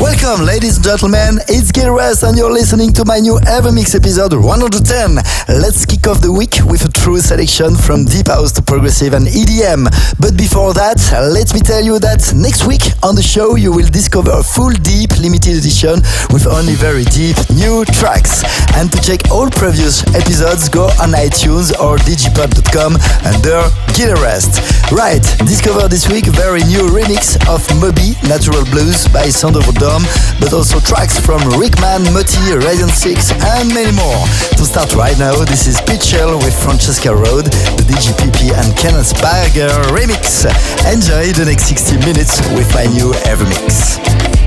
Welcome, ladies and gentlemen. It's Gil Everest, and you're listening to my new Evermix episode 110. Let's kick off the week with a true selection from deep house to progressive and EDM. But before that, let me tell you that next week on the show you will discover a full deep limited edition with only very deep new tracks. And to check all previous episodes, go on iTunes or digipod.com under Gil Everest. Right, discover this week a very new remix of Moby Natural Blues by Sound of but also tracks from Rickman, Moti, Radiant 6, and many more. To start right now, this is Pitchell with Francesca Road, the DGPP and Kenneth Berger remix. Enjoy the next 60 minutes with my new Evermix.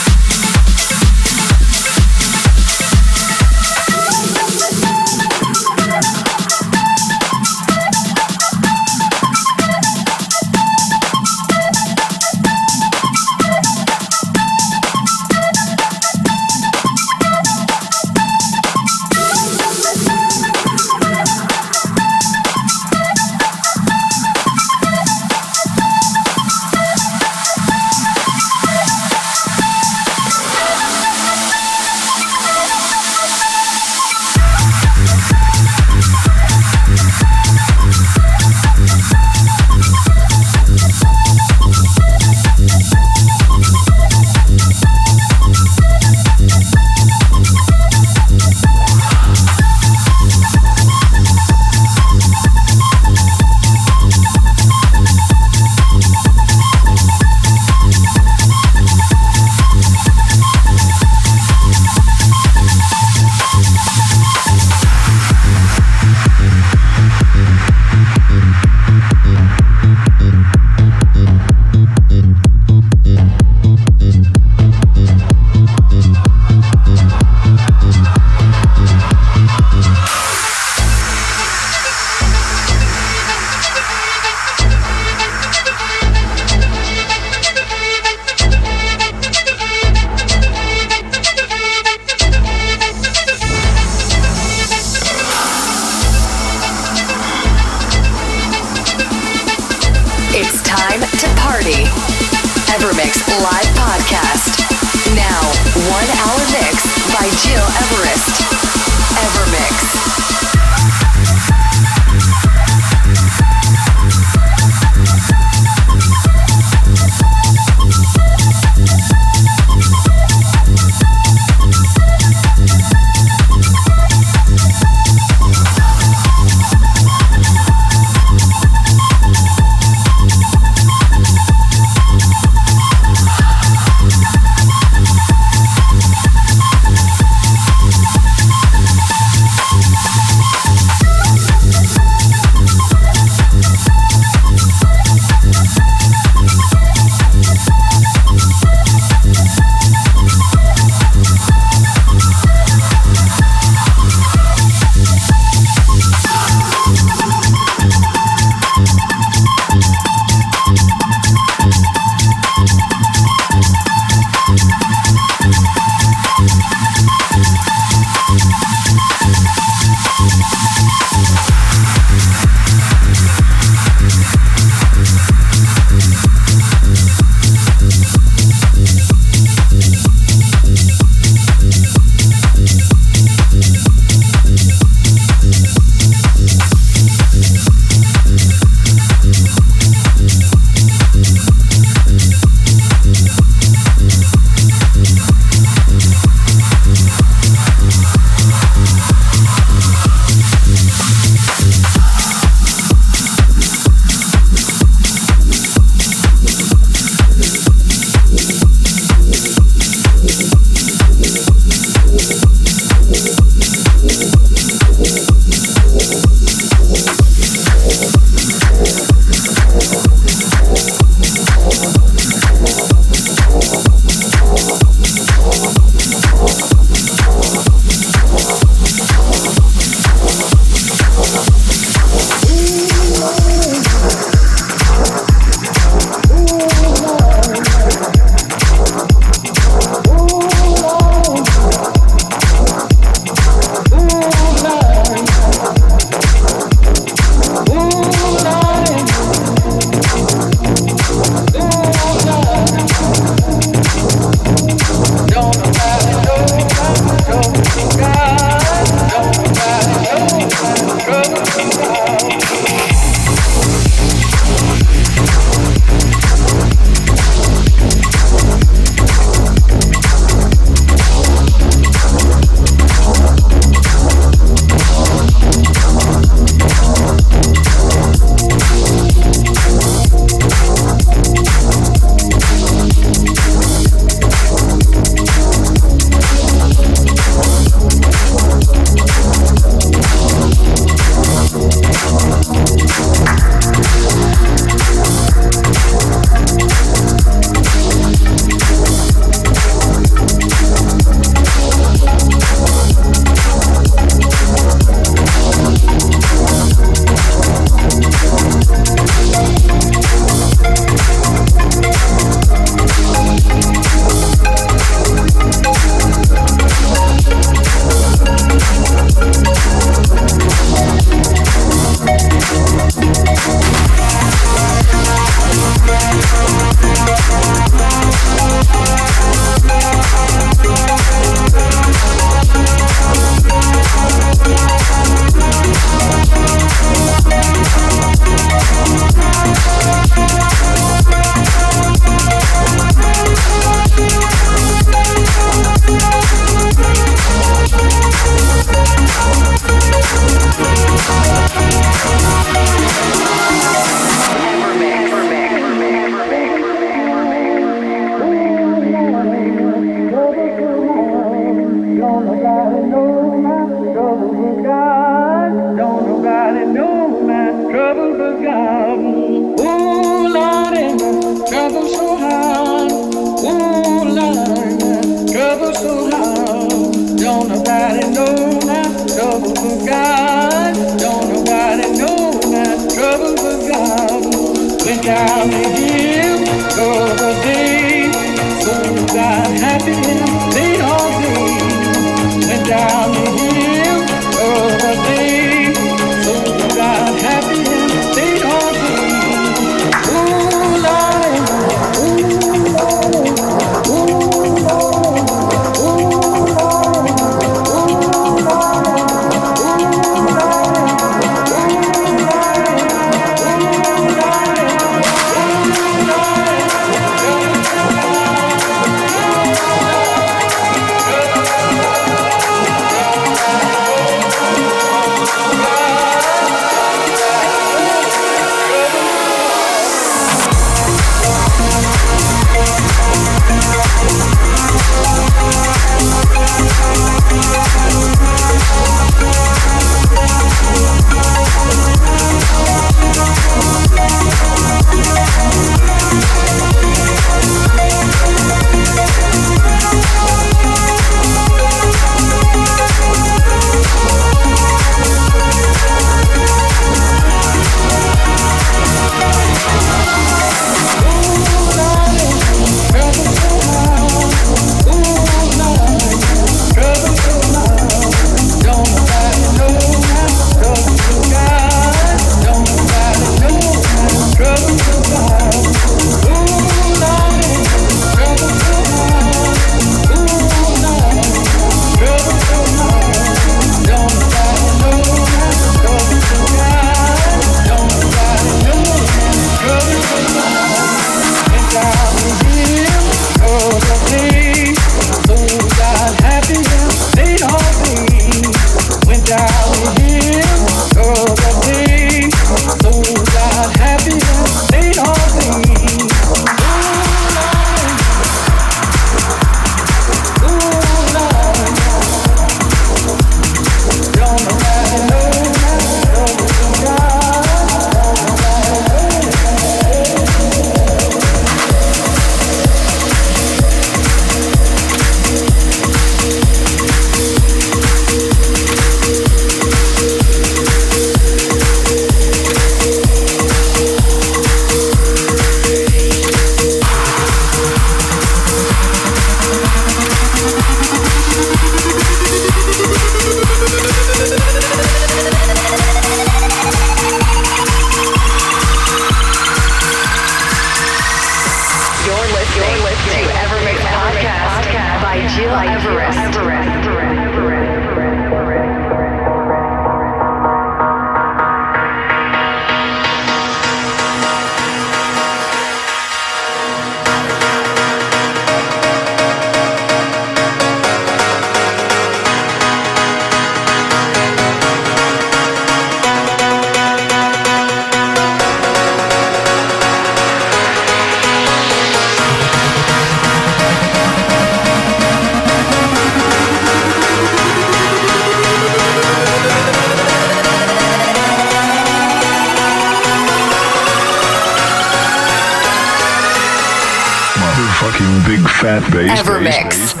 that bass, Evermix. Bass, bass.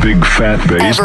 Big fat bass.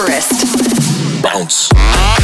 Everest. Bounce.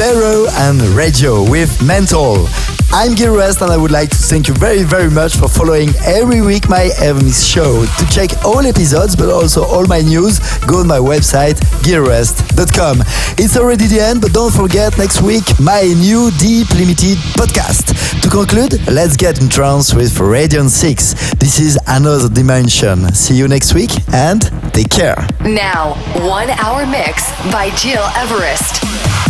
Vero and Radio with Mental. I'm Gil Everest and I would like to thank you very very much for following every week my Evermix show. To check all episodes but also all my news, go on my website gileverest.com. It's already the end but don't forget next week my new Deep Limited podcast. To conclude, let's get in trance with Radiant 6. This is another dimension. See you next week and take care. Now, one hour mix by Gil Everest.